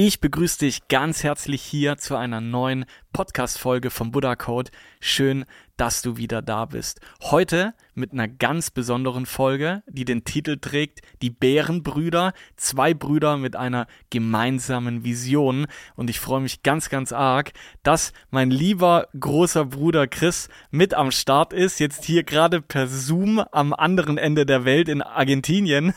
Ich begrüße dich ganz herzlich hier zu einer neuen Podcast-Folge vom Buddha Code. Schön, dass du wieder da bist. Heute mit einer ganz besonderen Folge, die den Titel trägt Die Bärenbrüder, zwei Brüder mit einer gemeinsamen Vision. Und ich freue mich ganz, ganz arg, dass mein lieber großer Bruder Chris mit am Start ist, jetzt hier gerade per Zoom am anderen Ende der Welt in Argentinien.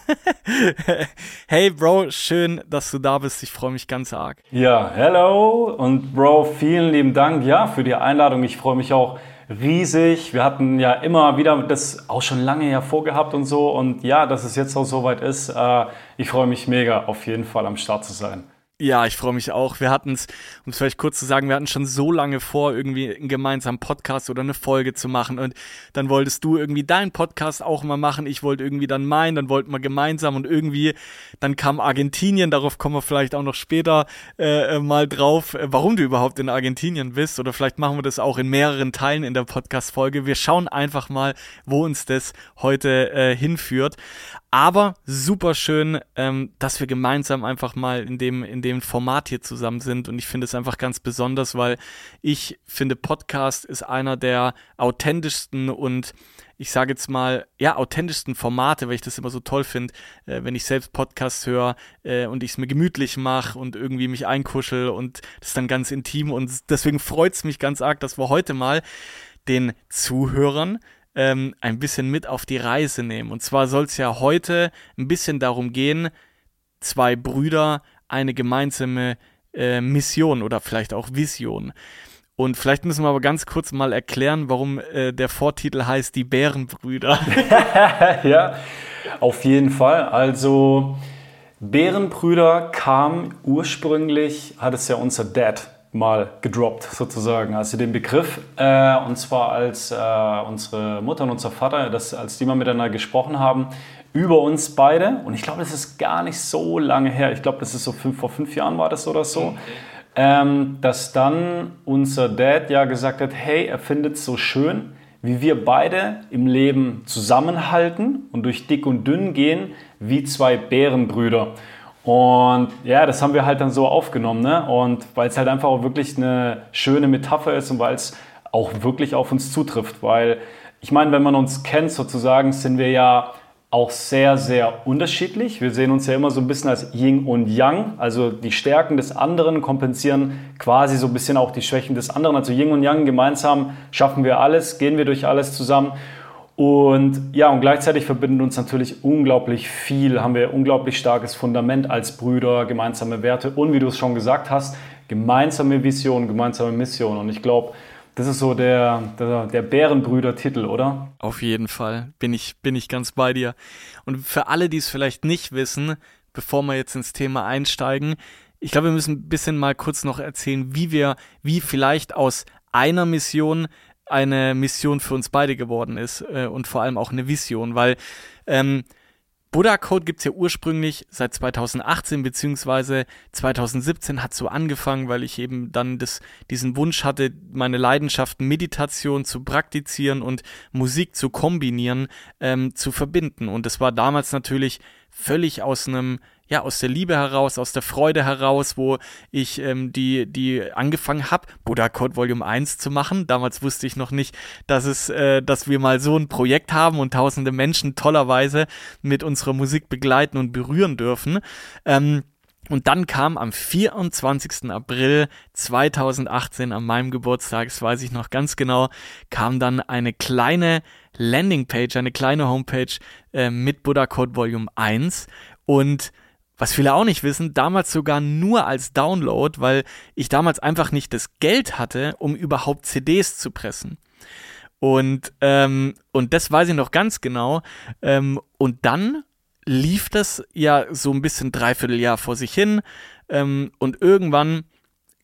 hey Bro, schön, dass du da bist. Ich freue mich ganz arg. Ja, hello und Bro, vielen lieben Dank ja für die Einladung. Ich freue mich auch riesig. Wir hatten ja immer wieder das auch schon lange ja vorgehabt und so. Und ja, dass es jetzt auch soweit ist, äh, ich freue mich mega, auf jeden Fall am Start zu sein. Ja, ich freue mich auch. Wir hatten es, um es vielleicht kurz zu sagen, wir hatten schon so lange vor, irgendwie einen gemeinsamen Podcast oder eine Folge zu machen. Und dann wolltest du irgendwie deinen Podcast auch mal machen. Ich wollte irgendwie dann meinen, dann wollten wir gemeinsam und irgendwie, dann kam Argentinien, darauf kommen wir vielleicht auch noch später äh, mal drauf, äh, warum du überhaupt in Argentinien bist. Oder vielleicht machen wir das auch in mehreren Teilen in der Podcast-Folge. Wir schauen einfach mal, wo uns das heute äh, hinführt. Aber super schön, ähm, dass wir gemeinsam einfach mal in dem, in dem Format hier zusammen sind. Und ich finde es einfach ganz besonders, weil ich finde, Podcast ist einer der authentischsten und ich sage jetzt mal, ja, authentischsten Formate, weil ich das immer so toll finde, äh, wenn ich selbst Podcasts höre äh, und ich es mir gemütlich mache und irgendwie mich einkuschel und das ist dann ganz intim. Und deswegen freut es mich ganz arg, dass wir heute mal den Zuhörern ähm, ein bisschen mit auf die Reise nehmen. Und zwar soll es ja heute ein bisschen darum gehen, zwei Brüder eine gemeinsame äh, Mission oder vielleicht auch Vision. Und vielleicht müssen wir aber ganz kurz mal erklären, warum äh, der Vortitel heißt Die Bärenbrüder. ja, auf jeden Fall. Also Bärenbrüder kam ursprünglich, hat es ja unser Dad mal gedroppt, sozusagen. Also den Begriff, äh, und zwar als äh, unsere Mutter und unser Vater, das, als die mal miteinander gesprochen haben, über uns beide. Und ich glaube, das ist gar nicht so lange her. Ich glaube, das ist so fünf, vor fünf Jahren war das oder so. Okay. Ähm, dass dann unser Dad ja gesagt hat, hey, er findet es so schön, wie wir beide im Leben zusammenhalten und durch dick und dünn gehen, wie zwei Bärenbrüder. Und ja, das haben wir halt dann so aufgenommen. Ne? Und weil es halt einfach auch wirklich eine schöne Metapher ist und weil es auch wirklich auf uns zutrifft. Weil ich meine, wenn man uns kennt sozusagen, sind wir ja auch sehr, sehr unterschiedlich. Wir sehen uns ja immer so ein bisschen als Yin und Yang. Also die Stärken des anderen kompensieren quasi so ein bisschen auch die Schwächen des anderen. Also Yin und Yang gemeinsam schaffen wir alles, gehen wir durch alles zusammen. Und ja, und gleichzeitig verbindet uns natürlich unglaublich viel, haben wir unglaublich starkes Fundament als Brüder, gemeinsame Werte und wie du es schon gesagt hast, gemeinsame Vision, gemeinsame Mission. Und ich glaube, das ist so der, der, der Bärenbrüder-Titel, oder? Auf jeden Fall, bin ich, bin ich ganz bei dir. Und für alle, die es vielleicht nicht wissen, bevor wir jetzt ins Thema einsteigen, ich glaube, wir müssen ein bisschen mal kurz noch erzählen, wie wir, wie vielleicht aus einer Mission eine Mission für uns beide geworden ist äh, und vor allem auch eine Vision, weil ähm, Buddha Code gibt es ja ursprünglich seit 2018 beziehungsweise 2017 hat so angefangen, weil ich eben dann das, diesen Wunsch hatte, meine Leidenschaften Meditation zu praktizieren und Musik zu kombinieren, ähm, zu verbinden. Und das war damals natürlich völlig aus einem ja, aus der Liebe heraus, aus der Freude heraus, wo ich ähm, die, die angefangen habe, Buddha Code Volume 1 zu machen. Damals wusste ich noch nicht, dass es, äh, dass wir mal so ein Projekt haben und tausende Menschen tollerweise mit unserer Musik begleiten und berühren dürfen. Ähm, Und dann kam am 24. April 2018, an meinem Geburtstag, das weiß ich noch ganz genau, kam dann eine kleine Landingpage, eine kleine Homepage äh, mit Buddha Code Volume 1. Und was viele auch nicht wissen, damals sogar nur als Download, weil ich damals einfach nicht das Geld hatte, um überhaupt CDs zu pressen. Und, ähm, und das weiß ich noch ganz genau. Ähm, und dann lief das ja so ein bisschen dreiviertel Jahr vor sich hin ähm, und irgendwann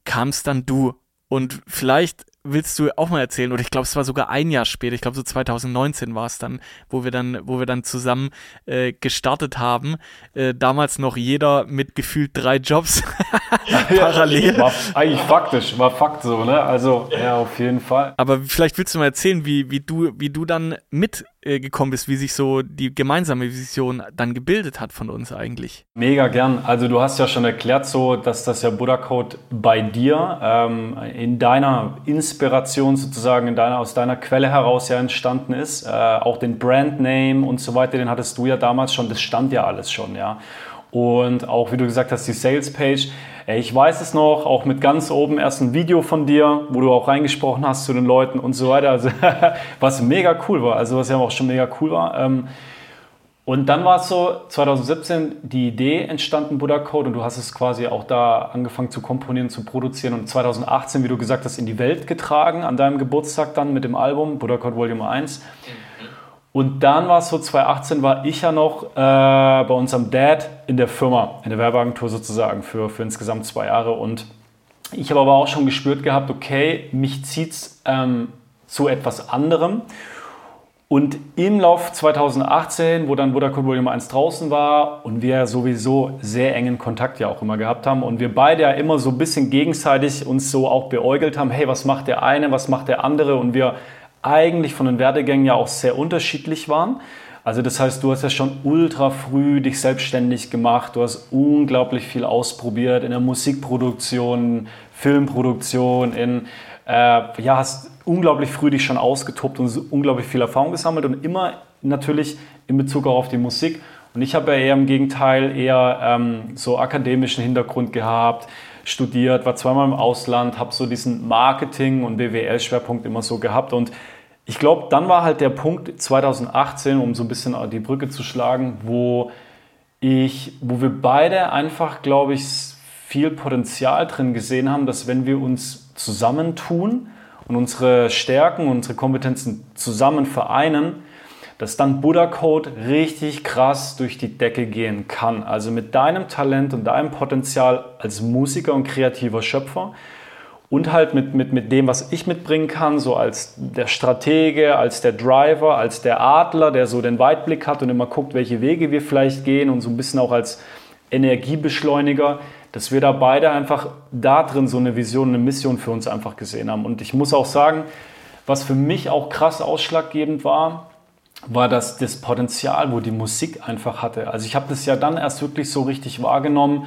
kam es dann du. Und vielleicht willst du auch mal erzählen, oder ich glaube, es war sogar ein Jahr später, ich glaube so 2019 war es dann, wo wir dann, wo wir dann zusammen äh, gestartet haben. Äh, damals noch jeder mit gefühlt drei Jobs parallel. war eigentlich faktisch, war Fakt so, ne? Also ja, auf jeden Fall. Aber vielleicht willst du mal erzählen, wie, wie du, wie du dann mit äh, gekommen bist, wie sich so die gemeinsame Vision dann gebildet hat von uns eigentlich. Mega gern. Also du hast ja schon erklärt so, dass das ja Buddha Code bei dir ähm, in deiner Inspiration sozusagen, in deiner, aus deiner Quelle heraus ja entstanden ist. Äh, auch den Brandname und so weiter, den hattest du ja damals schon, das stand ja alles schon, ja. Und auch, wie du gesagt hast, die Sales-Page. Ich weiß es noch, auch mit ganz oben erst ein Video von dir, wo du auch reingesprochen hast zu den Leuten und so weiter. Also, was mega cool war, also was ja auch schon mega cool war. Ähm, und dann war es so, 2017 die Idee entstanden, Buddha Code, und du hast es quasi auch da angefangen zu komponieren, zu produzieren und 2018, wie du gesagt hast, in die Welt getragen, an deinem Geburtstag dann mit dem Album Buddha Code Volume 1. Und dann war es so, 2018 war ich ja noch äh, bei unserem Dad in der Firma, in der Werbeagentur sozusagen für, für insgesamt zwei Jahre. Und ich habe aber auch schon gespürt gehabt, okay, mich zieht es ähm, zu etwas anderem. Und im Lauf 2018, wo dann Vodacom Volume 1 draußen war und wir sowieso sehr engen Kontakt ja auch immer gehabt haben und wir beide ja immer so ein bisschen gegenseitig uns so auch beäugelt haben, hey, was macht der eine, was macht der andere und wir eigentlich von den Werdegängen ja auch sehr unterschiedlich waren. Also das heißt, du hast ja schon ultra früh dich selbstständig gemacht, du hast unglaublich viel ausprobiert in der Musikproduktion, Filmproduktion, in, äh, ja, hast unglaublich früh dich schon ausgetobt und unglaublich viel Erfahrung gesammelt und immer natürlich in Bezug auch auf die Musik. Und ich habe ja eher im Gegenteil eher ähm, so akademischen Hintergrund gehabt, studiert, war zweimal im Ausland, habe so diesen Marketing- und BWL-Schwerpunkt immer so gehabt. Und ich glaube, dann war halt der Punkt 2018, um so ein bisschen die Brücke zu schlagen, wo ich, wo wir beide einfach, glaube ich, viel Potenzial drin gesehen haben, dass wenn wir uns zusammentun und unsere Stärken unsere Kompetenzen zusammen vereinen, dass dann Buddha Code richtig krass durch die Decke gehen kann. Also mit deinem Talent und deinem Potenzial als Musiker und kreativer Schöpfer und halt mit, mit, mit dem, was ich mitbringen kann, so als der Stratege, als der Driver, als der Adler, der so den Weitblick hat und immer guckt, welche Wege wir vielleicht gehen und so ein bisschen auch als Energiebeschleuniger, dass wir da beide einfach da drin so eine Vision, eine Mission für uns einfach gesehen haben. Und ich muss auch sagen, was für mich auch krass ausschlaggebend war, war das, das Potenzial, wo die Musik einfach hatte. Also ich habe das ja dann erst wirklich so richtig wahrgenommen,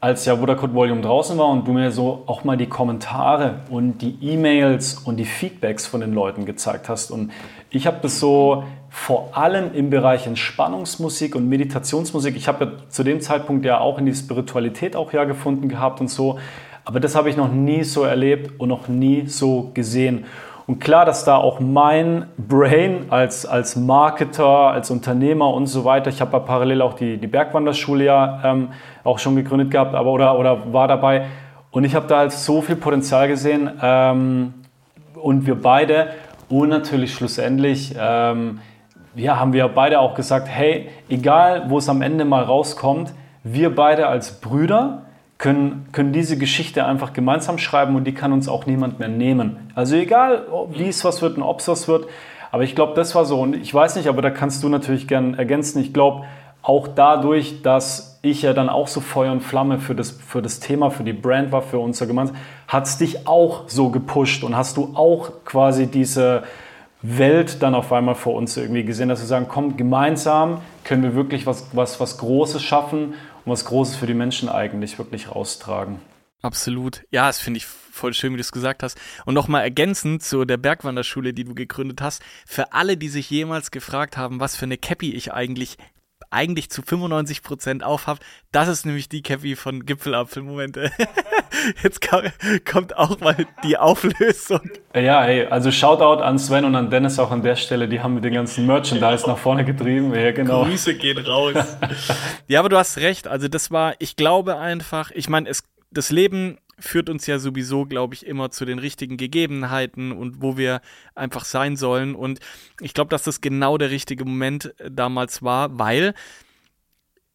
als ja Vodacode Volume draußen war und du mir so auch mal die Kommentare und die E-Mails und die Feedbacks von den Leuten gezeigt hast. Und ich habe das so vor allem im Bereich Entspannungsmusik und Meditationsmusik. Ich habe ja zu dem Zeitpunkt ja auch in die Spiritualität auch ja gefunden gehabt und so. Aber das habe ich noch nie so erlebt und noch nie so gesehen. Und klar, dass da auch mein Brain als, als Marketer, als Unternehmer und so weiter, ich habe ja parallel auch die, die Bergwanderschule ja ähm, auch schon gegründet gehabt, aber oder, oder war dabei. Und ich habe da halt so viel Potenzial gesehen ähm, und wir beide und natürlich schlussendlich ähm, ja, haben wir beide auch gesagt, hey, egal wo es am Ende mal rauskommt, wir beide als Brüder, können, können diese Geschichte einfach gemeinsam schreiben und die kann uns auch niemand mehr nehmen. Also egal, wie es was wird und ob es was wird. Aber ich glaube, das war so. Und ich weiß nicht, aber da kannst du natürlich gern ergänzen. Ich glaube, auch dadurch, dass ich ja dann auch so Feuer und Flamme für das, für das Thema, für die Brand war, für unser Gemeinsam, hat es dich auch so gepusht und hast du auch quasi diese Welt dann auf einmal vor uns irgendwie gesehen, dass wir sagen, komm, gemeinsam können wir wirklich was, was, was Großes schaffen und was Großes für die Menschen eigentlich wirklich raustragen. Absolut. Ja, das finde ich voll schön, wie du es gesagt hast. Und nochmal ergänzend zu der Bergwanderschule, die du gegründet hast, für alle, die sich jemals gefragt haben, was für eine Cappy ich eigentlich eigentlich zu 95 Prozent aufhabt. Das ist nämlich die Cappy von Gipfelapfelmomente. Jetzt kommt auch mal die Auflösung. Ja, hey, also Shoutout an Sven und an Dennis auch an der Stelle. Die haben mit den ganzen Merchandise nach vorne getrieben. Ja, genau. Grüße gehen raus. ja, aber du hast recht. Also das war, ich glaube einfach, ich meine, es das Leben führt uns ja sowieso, glaube ich, immer zu den richtigen Gegebenheiten und wo wir einfach sein sollen. Und ich glaube, dass das genau der richtige Moment äh, damals war, weil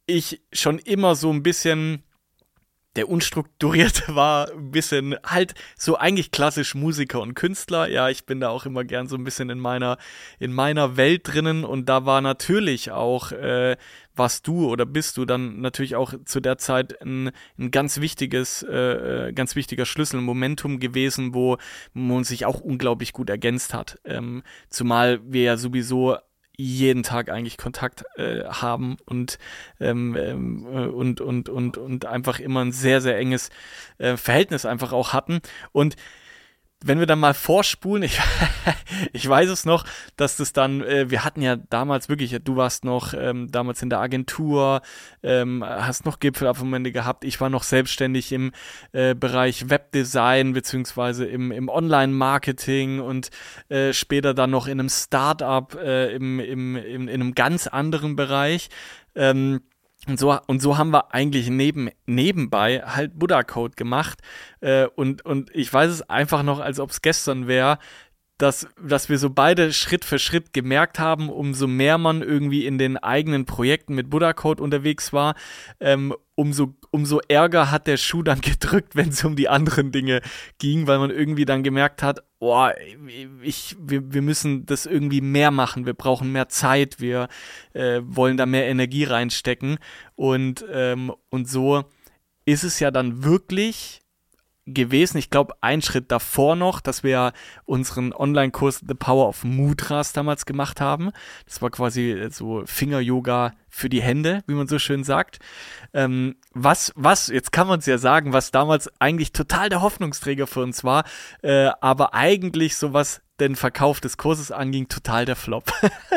ich schon immer so ein bisschen der unstrukturierte war, ein bisschen halt so eigentlich klassisch Musiker und Künstler. Ja, ich bin da auch immer gern so ein bisschen in meiner, in meiner Welt drinnen und da war natürlich auch, äh, was du oder bist du dann natürlich auch zu der Zeit ein, ein ganz wichtiges, äh, äh ganz wichtiger Schlüssel, Momentum gewesen, wo man sich auch unglaublich gut ergänzt hat. Ähm, zumal wir ja sowieso jeden Tag eigentlich Kontakt äh, haben und, ähm, ähm, äh, und, und, und, und einfach immer ein sehr, sehr enges äh, Verhältnis einfach auch hatten. Und wenn wir dann mal vorspulen, ich, ich weiß es noch, dass das dann, äh, wir hatten ja damals wirklich, du warst noch ähm, damals in der Agentur, ähm, hast noch Gipfelabmomente gehabt, ich war noch selbstständig im äh, Bereich Webdesign beziehungsweise im, im Online-Marketing und äh, später dann noch in einem Startup äh, im, im, im, in einem ganz anderen Bereich. Ähm, und so, und so haben wir eigentlich neben, nebenbei halt Buddha Code gemacht. Äh, und, und ich weiß es einfach noch, als ob es gestern wäre, dass, dass wir so beide Schritt für Schritt gemerkt haben, umso mehr man irgendwie in den eigenen Projekten mit Buddha Code unterwegs war, ähm, umso, umso ärger hat der Schuh dann gedrückt, wenn es um die anderen Dinge ging, weil man irgendwie dann gemerkt hat, oh, ich, wir, wir müssen das irgendwie mehr machen, wir brauchen mehr Zeit, wir äh, wollen da mehr Energie reinstecken. Und, ähm, und so ist es ja dann wirklich gewesen. Ich glaube, ein Schritt davor noch, dass wir unseren Online-Kurs The Power of Mudras damals gemacht haben. Das war quasi so Finger-Yoga für die Hände, wie man so schön sagt. Ähm, was, was, jetzt kann man es ja sagen, was damals eigentlich total der Hoffnungsträger für uns war, äh, aber eigentlich so was den Verkauf des Kurses anging, total der Flop.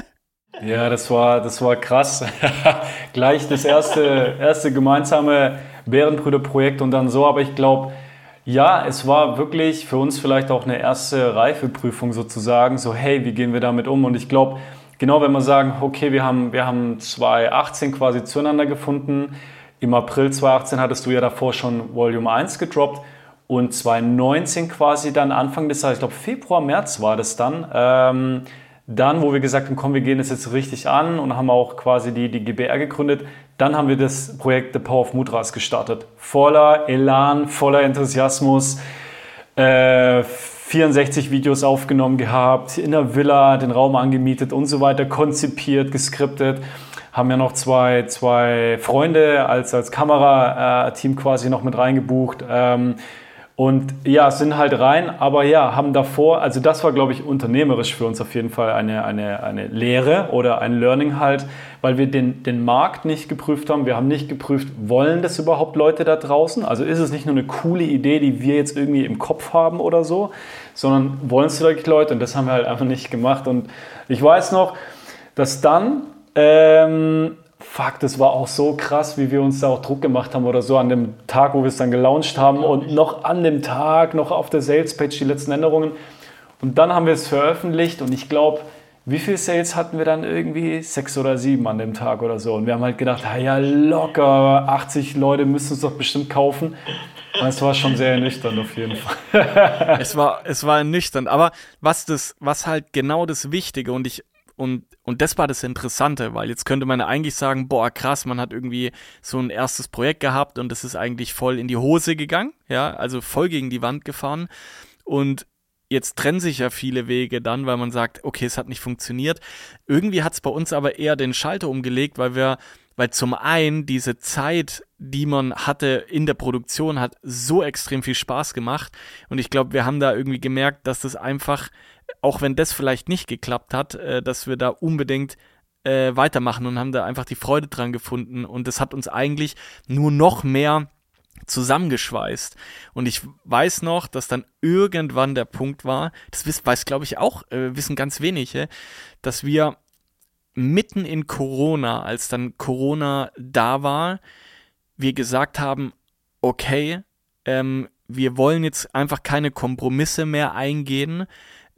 ja, das war, das war krass. Gleich das erste, erste gemeinsame Bärenbrüder-Projekt und dann so, aber ich glaube, ja, es war wirklich für uns vielleicht auch eine erste Reifeprüfung sozusagen. So, hey, wie gehen wir damit um? Und ich glaube, genau wenn wir sagen, okay, wir haben, wir haben 2018 quasi zueinander gefunden. Im April 2018 hattest du ja davor schon Volume 1 gedroppt. Und 2019 quasi dann Anfang des Jahres, ich glaube Februar, März war das dann, ähm, dann, wo wir gesagt haben, komm, wir gehen das jetzt richtig an und haben auch quasi die, die GBR gegründet, dann haben wir das Projekt The Power of Mudras gestartet. Voller Elan, voller Enthusiasmus. Äh, 64 Videos aufgenommen gehabt, in der Villa den Raum angemietet und so weiter, konzipiert, geskriptet. Haben ja noch zwei, zwei Freunde als, als Kamerateam quasi noch mit reingebucht. Ähm, und ja, sind halt rein, aber ja, haben davor, also das war, glaube ich, unternehmerisch für uns auf jeden Fall eine, eine, eine Lehre oder ein Learning halt, weil wir den, den Markt nicht geprüft haben. Wir haben nicht geprüft, wollen das überhaupt Leute da draußen? Also ist es nicht nur eine coole Idee, die wir jetzt irgendwie im Kopf haben oder so, sondern wollen es wirklich Leute? Und das haben wir halt einfach nicht gemacht. Und ich weiß noch, dass dann ähm, fuck, das war auch so krass, wie wir uns da auch Druck gemacht haben oder so an dem Tag, wo wir es dann gelauncht haben und noch an dem Tag, noch auf der Sales-Page die letzten Änderungen. Und dann haben wir es veröffentlicht und ich glaube, wie viel Sales hatten wir dann irgendwie? Sechs oder sieben an dem Tag oder so. Und wir haben halt gedacht, ja locker, 80 Leute müssen es doch bestimmt kaufen. Und es war schon sehr ernüchternd auf jeden Fall. es war, es war ernüchternd. Aber was das, was halt genau das Wichtige und ich, und und das war das Interessante, weil jetzt könnte man eigentlich sagen, boah, krass, man hat irgendwie so ein erstes Projekt gehabt und es ist eigentlich voll in die Hose gegangen, ja, also voll gegen die Wand gefahren. Und jetzt trennen sich ja viele Wege dann, weil man sagt, okay, es hat nicht funktioniert. Irgendwie hat es bei uns aber eher den Schalter umgelegt, weil wir, weil zum einen diese Zeit, die man hatte in der Produktion, hat so extrem viel Spaß gemacht. Und ich glaube, wir haben da irgendwie gemerkt, dass das einfach auch wenn das vielleicht nicht geklappt hat, äh, dass wir da unbedingt äh, weitermachen und haben da einfach die Freude dran gefunden. Und das hat uns eigentlich nur noch mehr zusammengeschweißt. Und ich weiß noch, dass dann irgendwann der Punkt war, das weiß, glaube ich auch, äh, wissen ganz wenige, dass wir mitten in Corona, als dann Corona da war, wir gesagt haben, okay, ähm, wir wollen jetzt einfach keine Kompromisse mehr eingehen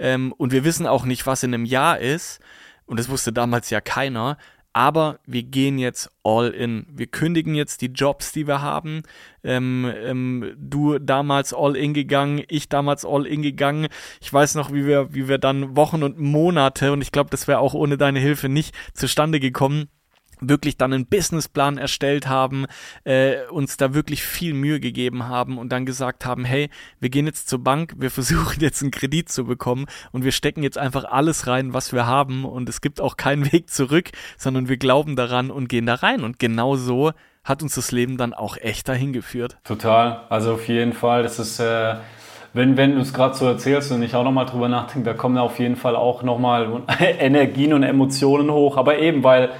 ähm, und wir wissen auch nicht, was in einem Jahr ist und das wusste damals ja keiner, aber wir gehen jetzt all in. Wir kündigen jetzt die Jobs, die wir haben. Ähm, ähm, du damals all in gegangen, ich damals all in gegangen. Ich weiß noch, wie wir, wie wir dann Wochen und Monate, und ich glaube, das wäre auch ohne deine Hilfe nicht zustande gekommen, wirklich dann einen Businessplan erstellt haben, äh, uns da wirklich viel Mühe gegeben haben und dann gesagt haben, hey, wir gehen jetzt zur Bank, wir versuchen jetzt einen Kredit zu bekommen und wir stecken jetzt einfach alles rein, was wir haben und es gibt auch keinen Weg zurück, sondern wir glauben daran und gehen da rein und genau so hat uns das Leben dann auch echt dahin geführt. Total, also auf jeden Fall, das ist äh wenn, wenn du es gerade so erzählst und ich auch nochmal drüber nachdenke, da kommen auf jeden Fall auch nochmal Energien und Emotionen hoch. Aber eben, weil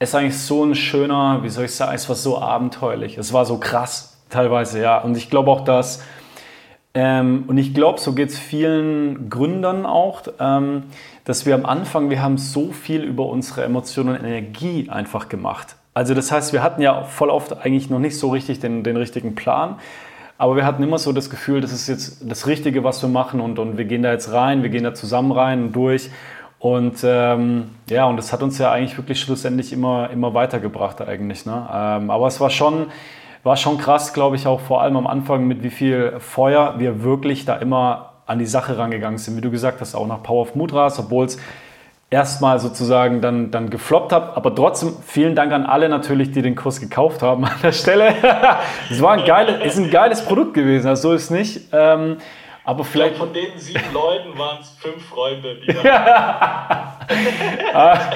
ist eigentlich so ein schöner, wie soll ich sagen, es war so abenteuerlich. Es war so krass teilweise, ja. Und ich glaube auch, dass, ähm, und ich glaube, so geht es vielen Gründern auch, ähm, dass wir am Anfang, wir haben so viel über unsere Emotionen und Energie einfach gemacht. Also das heißt, wir hatten ja voll oft eigentlich noch nicht so richtig den, den richtigen Plan. Aber wir hatten immer so das Gefühl, das ist jetzt das Richtige, was wir machen und, und wir gehen da jetzt rein, wir gehen da zusammen rein und durch. Und ähm, ja, und das hat uns ja eigentlich wirklich schlussendlich immer, immer weitergebracht eigentlich. Ne? Ähm, aber es war schon, war schon krass, glaube ich, auch vor allem am Anfang, mit wie viel Feuer wir wirklich da immer an die Sache rangegangen sind. Wie du gesagt hast, auch nach Power of Mudras, obwohl es erstmal sozusagen dann, dann gefloppt hat. Aber trotzdem vielen Dank an alle natürlich, die den Kurs gekauft haben an der Stelle. es war ein geiles, ist ein geiles Produkt gewesen, also so ist nicht. Aber vielleicht. Glaub, von den sieben Leuten waren es fünf Freunde. Die ah,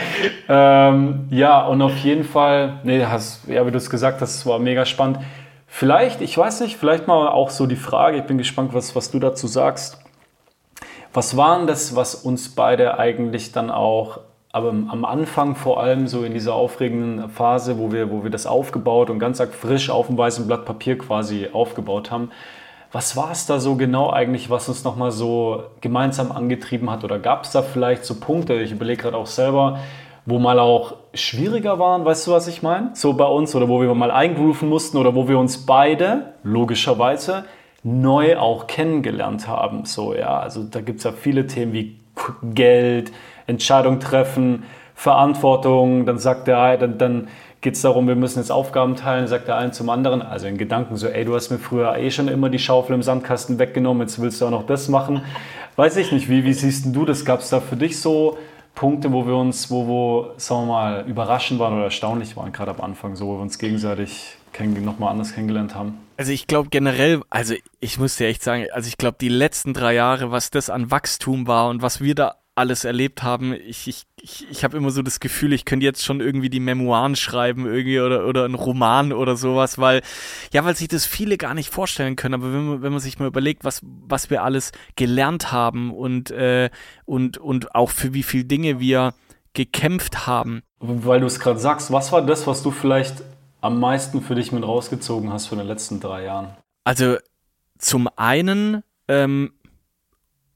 ähm, ja, und auf jeden Fall, nee, hast, ja, wie du es gesagt hast, es war mega spannend. Vielleicht, ich weiß nicht, vielleicht mal auch so die Frage, ich bin gespannt, was, was du dazu sagst. Was war denn das, was uns beide eigentlich dann auch, aber am Anfang vor allem so in dieser aufregenden Phase, wo wir, wo wir das aufgebaut und ganz frisch auf dem weißen Blatt Papier quasi aufgebaut haben, was war es da so genau eigentlich, was uns nochmal so gemeinsam angetrieben hat? Oder gab es da vielleicht so Punkte, ich überlege gerade auch selber, wo mal auch schwieriger waren, weißt du, was ich meine? So bei uns oder wo wir mal eingrooven mussten oder wo wir uns beide, logischerweise, neu auch kennengelernt haben. So, ja, also da gibt es ja viele Themen wie Geld, Entscheidung treffen, Verantwortung, dann sagt der, dann, dann geht es darum, wir müssen jetzt Aufgaben teilen, sagt der eine zum anderen. Also in Gedanken so, ey, du hast mir früher eh schon immer die Schaufel im Sandkasten weggenommen, jetzt willst du auch noch das machen. Weiß ich nicht, wie, wie siehst du das? Gab es da für dich so Punkte, wo wir uns, wo, wo, sagen wir mal, überraschend waren oder erstaunlich waren, gerade am Anfang, so, wo wir uns gegenseitig nochmal anders kennengelernt haben? Also ich glaube generell, also ich muss dir echt sagen, also ich glaube die letzten drei Jahre, was das an Wachstum war und was wir da alles erlebt haben. Ich, ich, ich, ich habe immer so das Gefühl, ich könnte jetzt schon irgendwie die Memoiren schreiben irgendwie oder, oder einen Roman oder sowas, weil, ja, weil sich das viele gar nicht vorstellen können. Aber wenn man, wenn man sich mal überlegt, was, was wir alles gelernt haben und, äh, und, und auch für wie viele Dinge wir gekämpft haben. Weil du es gerade sagst, was war das, was du vielleicht am meisten für dich mit rausgezogen hast von den letzten drei Jahren? Also zum einen ähm,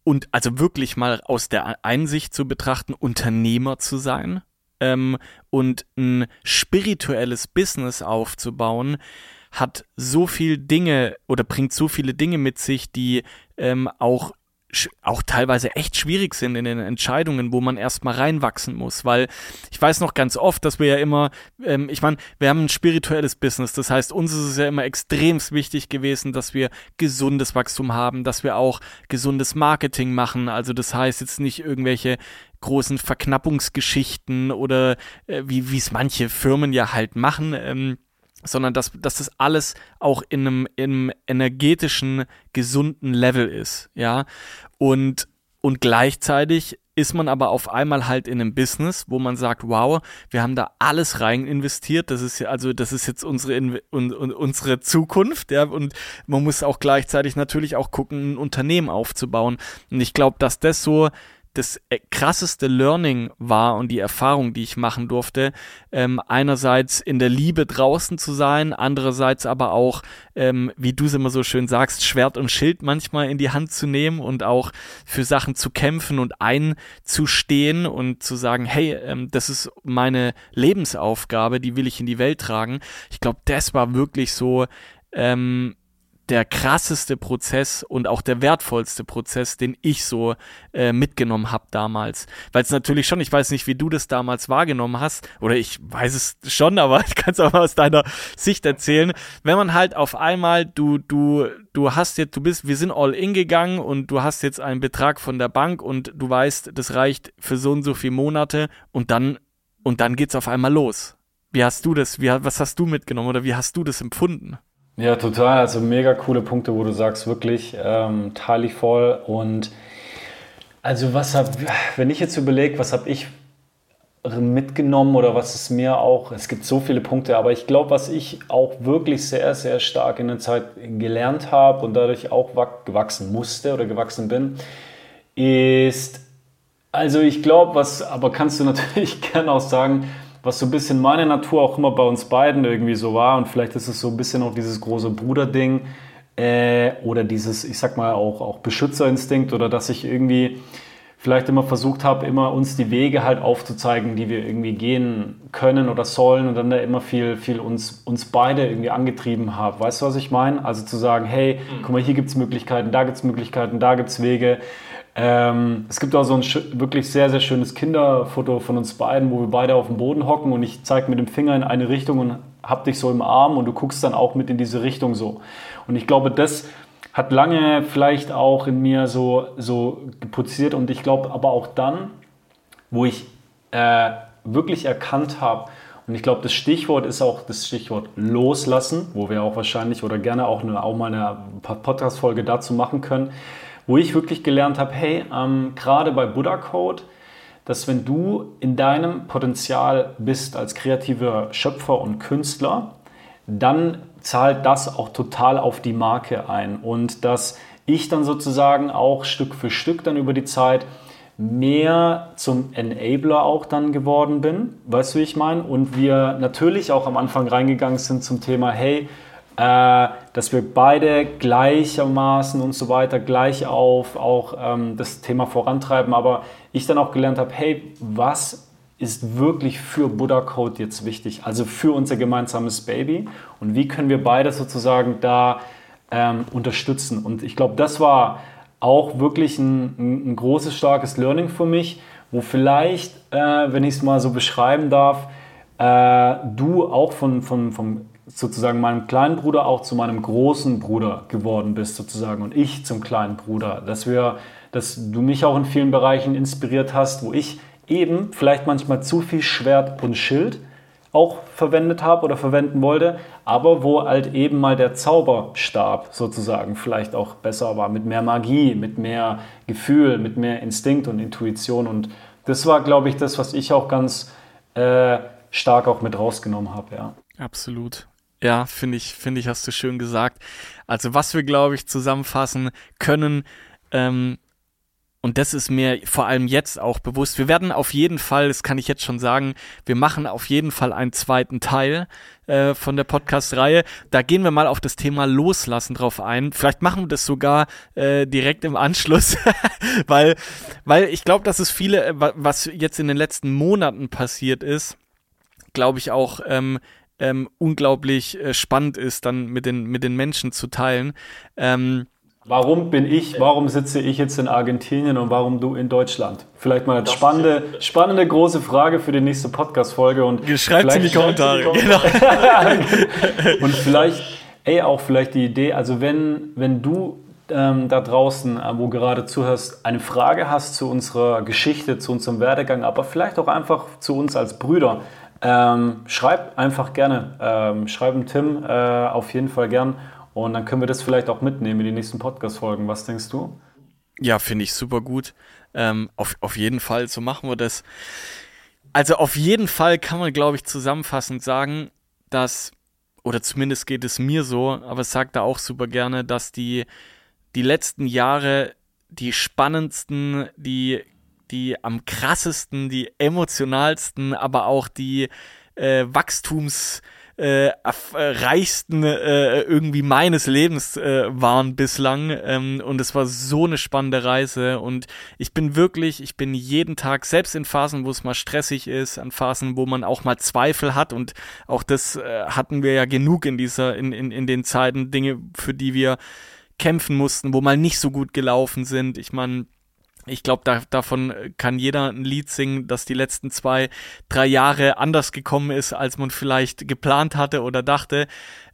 und also wirklich mal aus der Einsicht zu betrachten, Unternehmer zu sein ähm, und ein spirituelles Business aufzubauen, hat so viel Dinge oder bringt so viele Dinge mit sich, die ähm, auch auch teilweise echt schwierig sind in den Entscheidungen, wo man erstmal reinwachsen muss, weil ich weiß noch ganz oft, dass wir ja immer, ähm, ich meine, wir haben ein spirituelles Business, das heißt, uns ist es ja immer extremst wichtig gewesen, dass wir gesundes Wachstum haben, dass wir auch gesundes Marketing machen, also das heißt jetzt nicht irgendwelche großen Verknappungsgeschichten oder äh, wie es manche Firmen ja halt machen, ähm, sondern dass, dass das alles auch in einem, in einem energetischen, gesunden Level ist, ja. Und, und gleichzeitig ist man aber auf einmal halt in einem Business, wo man sagt, wow, wir haben da alles rein investiert, das ist ja, also das ist jetzt unsere, in, un, un, unsere Zukunft, ja, und man muss auch gleichzeitig natürlich auch gucken, ein Unternehmen aufzubauen. Und ich glaube, dass das so das äh, krasseste Learning war und die Erfahrung, die ich machen durfte, ähm, einerseits in der Liebe draußen zu sein, andererseits aber auch, ähm, wie du es immer so schön sagst, Schwert und Schild manchmal in die Hand zu nehmen und auch für Sachen zu kämpfen und einzustehen und zu sagen, hey, ähm, das ist meine Lebensaufgabe, die will ich in die Welt tragen. Ich glaube, das war wirklich so ähm, der krasseste Prozess und auch der wertvollste Prozess, den ich so äh, mitgenommen habe damals. Weil es natürlich schon, ich weiß nicht, wie du das damals wahrgenommen hast, oder ich weiß es schon, aber ich kann es auch mal aus deiner Sicht erzählen. Wenn man halt auf einmal, du, du, du hast jetzt, du bist, wir sind all in gegangen und du hast jetzt einen Betrag von der Bank und du weißt, das reicht für so und so viele Monate und dann, und dann geht's auf einmal los. Wie hast du das, wie, was hast du mitgenommen oder wie hast du das empfunden? Ja, total. Also mega coole Punkte, wo du sagst, wirklich ähm, teile ich voll. Und also was hab, wenn ich jetzt überlege, was habe ich mitgenommen oder was ist mir auch, es gibt so viele Punkte, aber ich glaube, was ich auch wirklich sehr, sehr stark in der Zeit gelernt habe und dadurch auch gewachsen musste oder gewachsen bin, ist, also ich glaube, was, aber kannst du natürlich gerne auch sagen, was so ein bisschen meine Natur auch immer bei uns beiden irgendwie so war und vielleicht ist es so ein bisschen auch dieses große Bruderding äh, oder dieses, ich sag mal auch, auch Beschützerinstinkt oder dass ich irgendwie vielleicht immer versucht habe, immer uns die Wege halt aufzuzeigen, die wir irgendwie gehen können oder sollen und dann da immer viel, viel uns, uns beide irgendwie angetrieben habe. Weißt du, was ich meine? Also zu sagen, hey, mhm. guck mal, hier gibt es Möglichkeiten, da gibt es Möglichkeiten, da gibt es Wege. Ähm, es gibt auch so ein wirklich sehr, sehr schönes Kinderfoto von uns beiden, wo wir beide auf dem Boden hocken und ich zeige mit dem Finger in eine Richtung und hab dich so im Arm und du guckst dann auch mit in diese Richtung so. Und ich glaube, das hat lange vielleicht auch in mir so, so geputziert und ich glaube aber auch dann, wo ich äh, wirklich erkannt habe, und ich glaube, das Stichwort ist auch das Stichwort loslassen, wo wir auch wahrscheinlich oder gerne auch, eine, auch mal eine Podcast-Folge dazu machen können wo ich wirklich gelernt habe, hey, ähm, gerade bei Buddha Code, dass wenn du in deinem Potenzial bist als kreativer Schöpfer und Künstler, dann zahlt das auch total auf die Marke ein und dass ich dann sozusagen auch Stück für Stück dann über die Zeit mehr zum Enabler auch dann geworden bin, weißt du, wie ich meine? Und wir natürlich auch am Anfang reingegangen sind zum Thema, hey, äh, dass wir beide gleichermaßen und so weiter gleich auf auch ähm, das Thema vorantreiben. Aber ich dann auch gelernt habe, hey, was ist wirklich für Buddha Code jetzt wichtig? Also für unser gemeinsames Baby. Und wie können wir beide sozusagen da ähm, unterstützen? Und ich glaube, das war auch wirklich ein, ein, großes, starkes Learning für mich, wo vielleicht, äh, wenn ich es mal so beschreiben darf, äh, du auch von, von, vom sozusagen meinem kleinen Bruder auch zu meinem großen Bruder geworden bist sozusagen und ich zum kleinen Bruder, dass wir, dass du mich auch in vielen Bereichen inspiriert hast, wo ich eben vielleicht manchmal zu viel Schwert und Schild auch verwendet habe oder verwenden wollte, aber wo halt eben mal der Zauberstab sozusagen vielleicht auch besser war, mit mehr Magie, mit mehr Gefühl, mit mehr Instinkt und Intuition und das war, glaube ich, das, was ich auch ganz äh, stark auch mit rausgenommen habe, ja. Absolut. Ja, finde ich, finde ich, hast du schön gesagt. Also was wir, glaube ich, zusammenfassen können, ähm, und das ist mir vor allem jetzt auch bewusst. Wir werden auf jeden Fall, das kann ich jetzt schon sagen, wir machen auf jeden Fall einen zweiten Teil äh, von der Podcast-Reihe. Da gehen wir mal auf das Thema Loslassen drauf ein. Vielleicht machen wir das sogar äh, direkt im Anschluss, weil, weil ich glaube, dass es viele, äh, was jetzt in den letzten Monaten passiert ist, glaube ich auch ähm, ähm, unglaublich äh, spannend ist, dann mit den, mit den Menschen zu teilen. Ähm, Warum bin ich, warum sitze ich jetzt in Argentinien und warum du in Deutschland? Vielleicht mal eine spannende, spannende große Frage für die nächste Podcast-Folge. Schreibt in die Kommentare. Genau. und vielleicht, ey, auch vielleicht die Idee, also wenn, wenn du ähm, da draußen, äh, wo gerade zuhörst, eine Frage hast zu unserer Geschichte, zu unserem Werdegang, aber vielleicht auch einfach zu uns als Brüder, ähm, schreib einfach gerne. Ähm, schreiben Tim äh, auf jeden Fall gern. Und dann können wir das vielleicht auch mitnehmen in die nächsten Podcast-Folgen. Was denkst du? Ja, finde ich super gut. Ähm, auf, auf jeden Fall, so machen wir das. Also auf jeden Fall kann man, glaube ich, zusammenfassend sagen, dass, oder zumindest geht es mir so, aber es sagt da auch super gerne, dass die, die letzten Jahre die spannendsten, die die am krassesten, die emotionalsten, aber auch die äh, Wachstums äh, reichsten äh, irgendwie meines Lebens äh, waren bislang. Ähm, und es war so eine spannende Reise. Und ich bin wirklich, ich bin jeden Tag, selbst in Phasen, wo es mal stressig ist, an Phasen, wo man auch mal Zweifel hat. Und auch das äh, hatten wir ja genug in dieser, in, in, in den Zeiten, Dinge, für die wir kämpfen mussten, wo mal nicht so gut gelaufen sind. Ich meine, ich glaube, da, davon kann jeder ein Lied singen, dass die letzten zwei, drei Jahre anders gekommen ist, als man vielleicht geplant hatte oder dachte.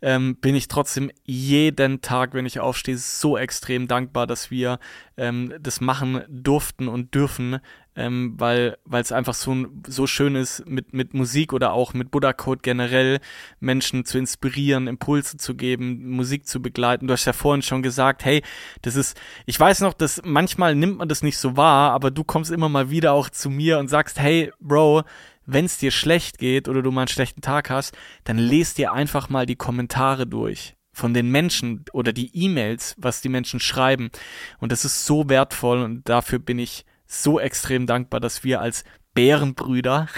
Ähm, bin ich trotzdem jeden Tag, wenn ich aufstehe, so extrem dankbar, dass wir ähm, das machen durften und dürfen, ähm, weil es einfach so, so schön ist, mit, mit Musik oder auch mit Buddha Code generell Menschen zu inspirieren, Impulse zu geben, Musik zu begleiten. Du hast ja vorhin schon gesagt, hey, das ist, ich weiß noch, dass manchmal nimmt man das nicht so wahr, aber du kommst immer mal wieder auch zu mir und sagst, hey, Bro, wenn es dir schlecht geht oder du mal einen schlechten Tag hast, dann lest dir einfach mal die Kommentare durch von den Menschen oder die E-Mails, was die Menschen schreiben. Und das ist so wertvoll und dafür bin ich so extrem dankbar, dass wir als Bärenbrüder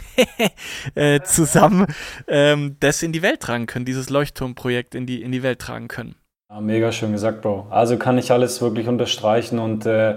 äh, zusammen ähm, das in die Welt tragen können, dieses Leuchtturmprojekt in die, in die Welt tragen können. Ja, mega schön gesagt, Bro. Also kann ich alles wirklich unterstreichen und, äh,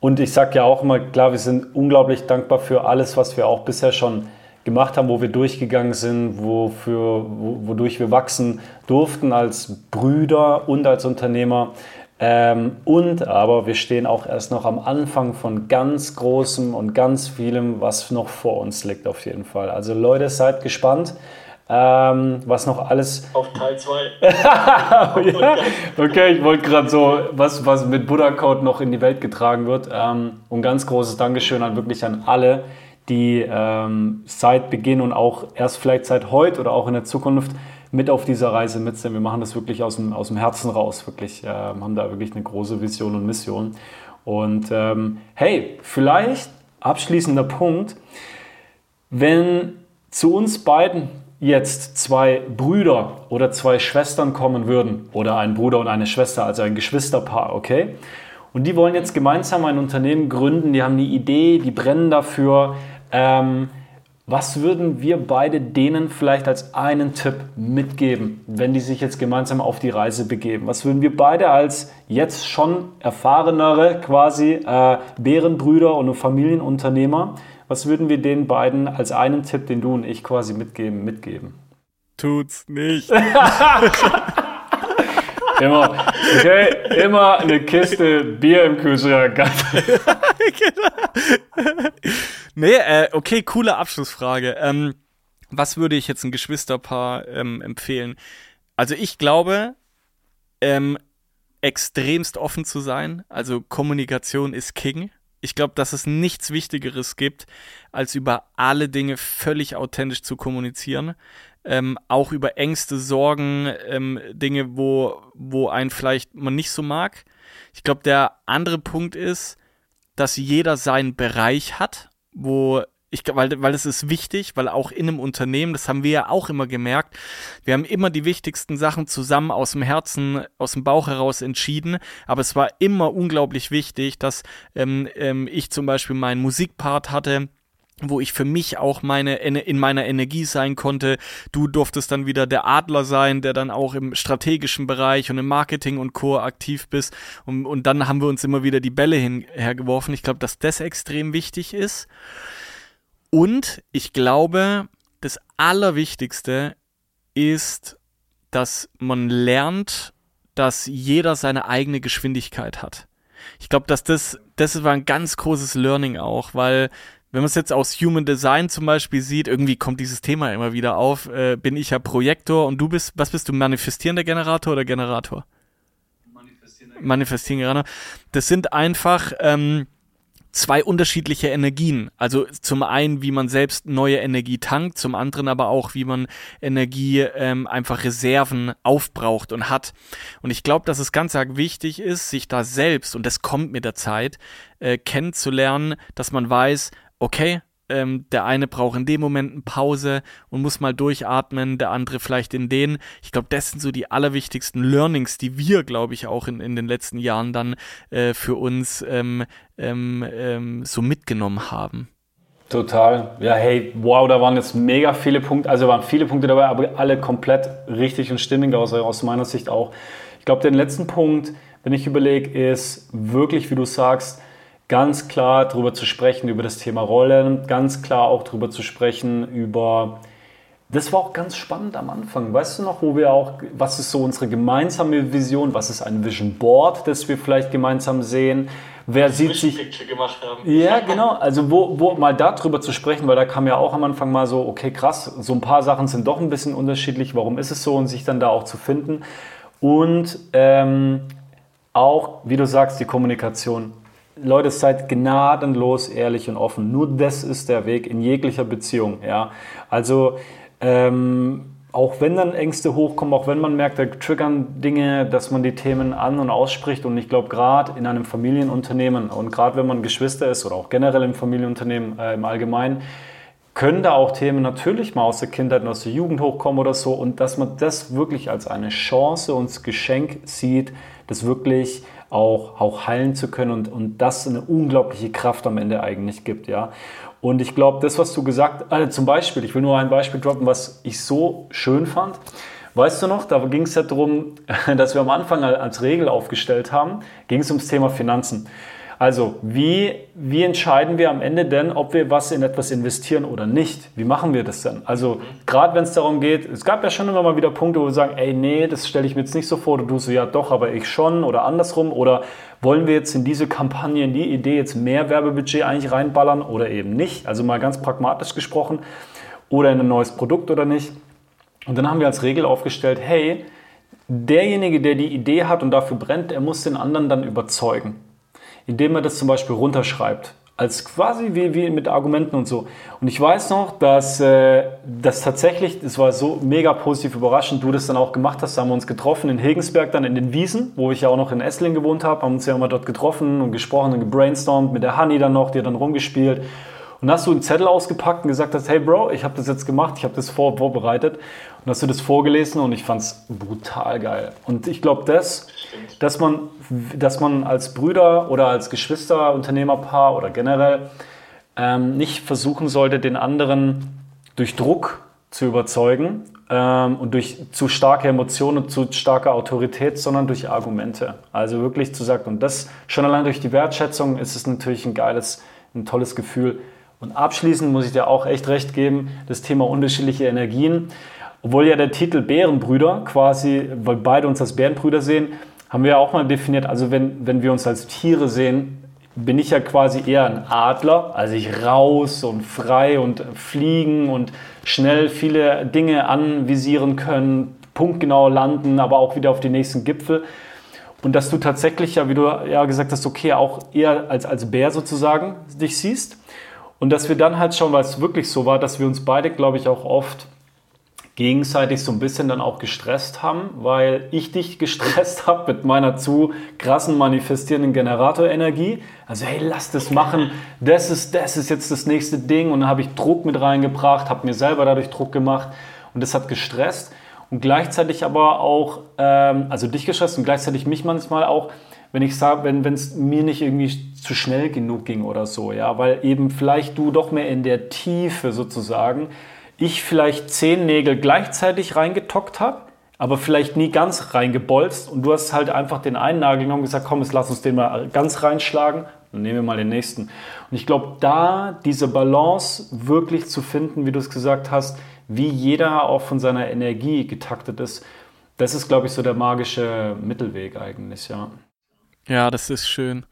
und ich sage ja auch immer, klar, wir sind unglaublich dankbar für alles, was wir auch bisher schon gemacht haben, wo wir durchgegangen sind, wofür, wodurch wir wachsen durften als Brüder und als Unternehmer. Ähm, und aber wir stehen auch erst noch am Anfang von ganz Großem und ganz vielem, was noch vor uns liegt auf jeden Fall. Also Leute, seid gespannt. Ähm, was noch alles. Auf Teil 2. ja, okay, ich wollte gerade so, was, was mit Buddha Code noch in die Welt getragen wird. Ähm, und ganz großes Dankeschön an wirklich an alle, die ähm, seit Beginn und auch erst vielleicht seit heute oder auch in der Zukunft mit auf dieser Reise mit sind. Wir machen das wirklich aus dem, aus dem Herzen raus, wirklich, äh, haben da wirklich eine große Vision und Mission. Und ähm, hey, vielleicht abschließender Punkt, wenn zu uns beiden jetzt zwei Brüder oder zwei Schwestern kommen würden oder ein Bruder und eine Schwester, also ein Geschwisterpaar, okay? Und die wollen jetzt gemeinsam ein Unternehmen gründen, die haben eine Idee, die brennen dafür. Ähm, was würden wir beide denen vielleicht als einen Tipp mitgeben, wenn die sich jetzt gemeinsam auf die Reise begeben? Was würden wir beide als jetzt schon erfahrenere quasi äh, Bärenbrüder und Familienunternehmer, was würden wir den beiden als einen Tipp, den du und ich quasi mitgeben, mitgeben? Tut's nicht. immer, okay, immer eine Kiste Bier im Kühlschrank. genau. nee, äh, okay, coole Abschlussfrage. Ähm, was würde ich jetzt ein Geschwisterpaar ähm, empfehlen? Also ich glaube, ähm, extremst offen zu sein. Also Kommunikation ist King. Ich glaube, dass es nichts Wichtigeres gibt, als über alle Dinge völlig authentisch zu kommunizieren ähm, auch über Ängste, Sorgen, ähm, Dinge, wo, wo einen vielleicht man nicht so mag. Ich glaube, der andere Punkt ist, dass jeder seinen Bereich hat, wo ich, weil, weil es ist wichtig, weil auch in einem Unternehmen, das haben wir ja auch immer gemerkt, wir haben immer die wichtigsten Sachen zusammen aus dem Herzen, aus dem Bauch heraus entschieden, aber es war immer unglaublich wichtig, dass ähm, ähm, ich zum Beispiel meinen Musikpart hatte, wo ich für mich auch meine in meiner Energie sein konnte. Du durftest dann wieder der Adler sein, der dann auch im strategischen Bereich und im Marketing und Co aktiv bist und, und dann haben wir uns immer wieder die Bälle hinhergeworfen. Ich glaube, dass das extrem wichtig ist. Und ich glaube, das Allerwichtigste ist, dass man lernt, dass jeder seine eigene Geschwindigkeit hat. Ich glaube, dass das, das war ein ganz großes Learning auch, weil wenn man es jetzt aus Human Design zum Beispiel sieht, irgendwie kommt dieses Thema immer wieder auf, äh, bin ich ja Projektor und du bist, was bist du, manifestierender Generator oder Generator? Manifestierender. Manifestierender Generator. Das sind einfach ähm, zwei unterschiedliche Energien. Also zum einen, wie man selbst neue Energie tankt, zum anderen aber auch, wie man Energie ähm, einfach Reserven aufbraucht und hat. Und ich glaube, dass es ganz arg wichtig ist, sich da selbst, und das kommt mit der Zeit, äh, kennenzulernen, dass man weiß, okay, ähm, der eine braucht in dem Moment eine Pause und muss mal durchatmen, der andere vielleicht in den. Ich glaube, das sind so die allerwichtigsten Learnings, die wir, glaube ich, auch in, in den letzten Jahren dann äh, für uns ähm, ähm, ähm, so mitgenommen haben. Total. Ja, hey, wow, da waren jetzt mega viele Punkte, also waren viele Punkte dabei, aber alle komplett richtig und stimmig aus, aus meiner Sicht auch. Ich glaube, den letzten Punkt, wenn ich überlege, ist wirklich, wie du sagst, ganz klar darüber zu sprechen, über das Thema Rollen, ganz klar auch darüber zu sprechen, über. Das war auch ganz spannend am Anfang. Weißt du noch, wo wir auch, was ist so unsere gemeinsame Vision? Was ist ein Vision Board, das wir vielleicht gemeinsam sehen? Wer sieht sich. Gemacht haben. Ja, genau. Also, wo, wo mal darüber zu sprechen, weil da kam ja auch am Anfang mal so, okay, krass, so ein paar Sachen sind doch ein bisschen unterschiedlich. Warum ist es so? Und sich dann da auch zu finden. Und ähm, auch, wie du sagst, die Kommunikation. Leute, seid gnadenlos ehrlich und offen. Nur das ist der Weg in jeglicher Beziehung. Ja? Also, ähm, auch wenn dann Ängste hochkommen, auch wenn man merkt, da triggern Dinge, dass man die Themen an- und ausspricht. Und ich glaube, gerade in einem Familienunternehmen und gerade wenn man Geschwister ist oder auch generell im Familienunternehmen äh, im Allgemeinen, können da auch Themen natürlich mal aus der Kindheit und aus der Jugend hochkommen oder so. Und dass man das wirklich als eine Chance und Geschenk sieht, das wirklich auch, auch heilen zu können und, und das eine unglaubliche Kraft am Ende eigentlich gibt, ja. Und ich glaube, das, was du gesagt hast, also zum Beispiel, ich will nur ein Beispiel droppen, was ich so schön fand. Weißt du noch, da ging es ja darum, dass wir am Anfang als Regel aufgestellt haben, ging es ums Thema Finanzen. Also, wie, wie entscheiden wir am Ende denn, ob wir was in etwas investieren oder nicht? Wie machen wir das denn? Also, gerade wenn es darum geht, es gab ja schon immer mal wieder Punkte, wo wir sagen, ey, nee, das stelle ich mir jetzt nicht so vor, du so, ja doch, aber ich schon oder andersrum. Oder wollen wir jetzt in diese Kampagne, in die Idee jetzt mehr Werbebudget eigentlich reinballern oder eben nicht? Also mal ganz pragmatisch gesprochen. Oder in ein neues Produkt oder nicht. Und dann haben wir als Regel aufgestellt, hey, derjenige, der die Idee hat und dafür brennt, er muss den anderen dann überzeugen indem er das zum Beispiel runterschreibt. Als quasi wie, wie mit Argumenten und so. Und ich weiß noch, dass äh, das tatsächlich, das war so mega positiv überraschend, du das dann auch gemacht hast. Da haben wir uns getroffen in Hegensberg, dann in den Wiesen, wo ich ja auch noch in Essling gewohnt habe, haben uns ja immer dort getroffen und gesprochen und gebrainstormt mit der Honey dann noch, die hat dann rumgespielt. Und hast du einen Zettel ausgepackt und gesagt hast, hey Bro, ich habe das jetzt gemacht, ich habe das vor, vorbereitet. Und hast du das vorgelesen und ich fand es brutal geil. Und ich glaube, das, dass man, dass man als Brüder oder als Geschwister, Unternehmerpaar oder generell ähm, nicht versuchen sollte, den anderen durch Druck zu überzeugen ähm, und durch zu starke Emotionen und zu starke Autorität, sondern durch Argumente. Also wirklich zu sagen, und das schon allein durch die Wertschätzung ist es natürlich ein geiles, ein tolles Gefühl, und abschließend muss ich dir auch echt recht geben, das Thema unterschiedliche Energien. Obwohl ja der Titel Bärenbrüder quasi, weil beide uns als Bärenbrüder sehen, haben wir ja auch mal definiert, also wenn, wenn wir uns als Tiere sehen, bin ich ja quasi eher ein Adler, also ich raus und frei und fliegen und schnell viele Dinge anvisieren können, punktgenau landen, aber auch wieder auf die nächsten Gipfel. Und dass du tatsächlich ja, wie du ja gesagt hast, okay, auch eher als, als Bär sozusagen dich siehst. Und dass wir dann halt schon, weil es wirklich so war, dass wir uns beide, glaube ich, auch oft gegenseitig so ein bisschen dann auch gestresst haben, weil ich dich gestresst habe mit meiner zu krassen manifestierenden Generatorenergie. Also hey, lass das machen, das ist, das ist jetzt das nächste Ding. Und dann habe ich Druck mit reingebracht, habe mir selber dadurch Druck gemacht. Und das hat gestresst. Und gleichzeitig aber auch, ähm, also dich gestresst und gleichzeitig mich manchmal auch, wenn ich sage, wenn es mir nicht irgendwie zu schnell genug ging oder so, ja, weil eben vielleicht du doch mehr in der Tiefe sozusagen, ich vielleicht zehn Nägel gleichzeitig reingetockt habe, aber vielleicht nie ganz reingebolzt und du hast halt einfach den einen Nagel genommen und gesagt, komm, jetzt lass uns den mal ganz reinschlagen, dann nehmen wir mal den nächsten. Und ich glaube, da diese Balance wirklich zu finden, wie du es gesagt hast, wie jeder auch von seiner Energie getaktet ist, das ist, glaube ich, so der magische Mittelweg eigentlich, ja. Ja, das ist schön.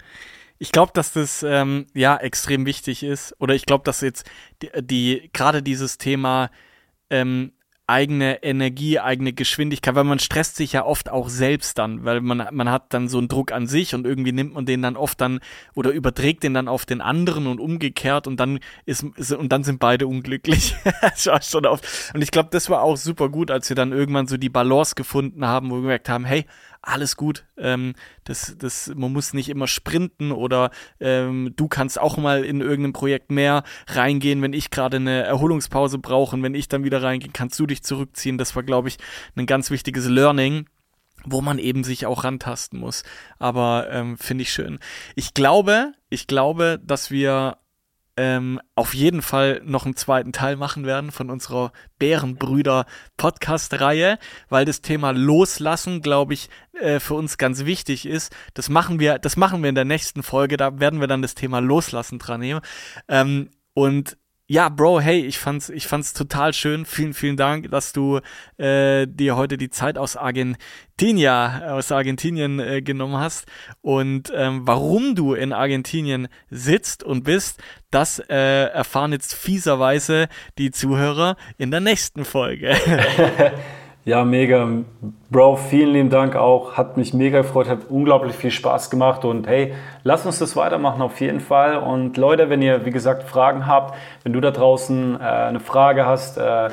Ich glaube, dass das ähm, ja extrem wichtig ist. Oder ich glaube, dass jetzt die, die gerade dieses Thema ähm, eigene Energie, eigene Geschwindigkeit, weil man stresst sich ja oft auch selbst dann, weil man, man hat dann so einen Druck an sich und irgendwie nimmt man den dann oft dann oder überträgt den dann auf den anderen und umgekehrt und dann ist, und dann sind beide unglücklich. schon oft. Und ich glaube, das war auch super gut, als wir dann irgendwann so die Balance gefunden haben, wo wir gemerkt haben, hey, alles gut. Ähm, das, das, man muss nicht immer sprinten oder ähm, du kannst auch mal in irgendein Projekt mehr reingehen, wenn ich gerade eine Erholungspause brauche und wenn ich dann wieder reingehe, kannst du dich zurückziehen. Das war, glaube ich, ein ganz wichtiges Learning wo man eben sich auch rantasten muss. Aber ähm, finde ich schön. Ich glaube, ich glaube, dass wir ähm, auf jeden Fall noch einen zweiten Teil machen werden von unserer Bärenbrüder Podcast-Reihe, weil das Thema Loslassen, glaube ich, äh, für uns ganz wichtig ist. Das machen wir, das machen wir in der nächsten Folge. Da werden wir dann das Thema Loslassen dran nehmen. Ähm, und ja, Bro, hey, ich fand's, ich fand's total schön. Vielen, vielen Dank, dass du äh, dir heute die Zeit aus Argentinien, aus Argentinien äh, genommen hast. Und ähm, warum du in Argentinien sitzt und bist, das äh, erfahren jetzt fieserweise die Zuhörer in der nächsten Folge. Ja, mega. Bro, vielen lieben Dank auch. Hat mich mega gefreut, hat unglaublich viel Spaß gemacht und hey, lass uns das weitermachen auf jeden Fall. Und Leute, wenn ihr, wie gesagt, Fragen habt, wenn du da draußen äh, eine Frage hast äh,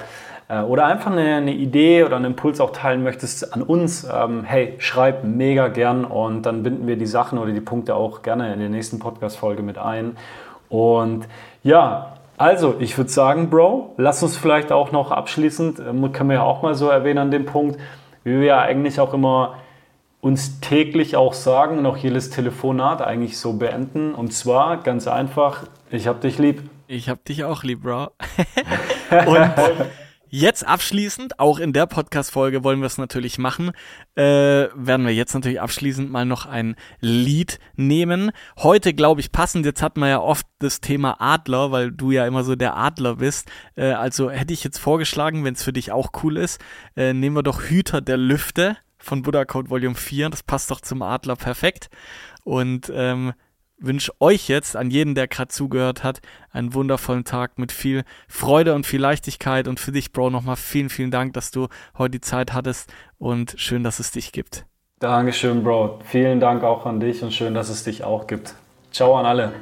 äh, oder einfach eine, eine, Idee oder einen Impuls auch teilen möchtest an uns, ähm, hey, schreib mega gern und dann binden wir die Sachen oder die Punkte auch gerne in der nächsten Podcast-Folge mit ein. Und ja, also, ich würde sagen, Bro, lass uns vielleicht auch noch abschließend, äh, können wir ja auch mal so erwähnen an dem Punkt, wie wir ja eigentlich auch immer uns täglich auch sagen und auch jedes Telefonat eigentlich so beenden. Und zwar ganz einfach, ich hab dich lieb. Ich hab dich auch lieb, Bro. und Jetzt abschließend, auch in der Podcast-Folge wollen wir es natürlich machen, äh, werden wir jetzt natürlich abschließend mal noch ein Lied nehmen. Heute, glaube ich, passend, jetzt hat man ja oft das Thema Adler, weil du ja immer so der Adler bist. Äh, also hätte ich jetzt vorgeschlagen, wenn es für dich auch cool ist, äh, nehmen wir doch Hüter der Lüfte von Buddha Code Volume 4. Das passt doch zum Adler perfekt. Und ähm, wünsche euch jetzt, an jeden, der gerade zugehört hat, einen wundervollen Tag mit viel Freude und viel Leichtigkeit. Und für dich, Bro, nochmal vielen, vielen Dank, dass du heute die Zeit hattest und schön, dass es dich gibt. Dankeschön, Bro. Vielen Dank auch an dich und schön, dass es dich auch gibt. Ciao an alle.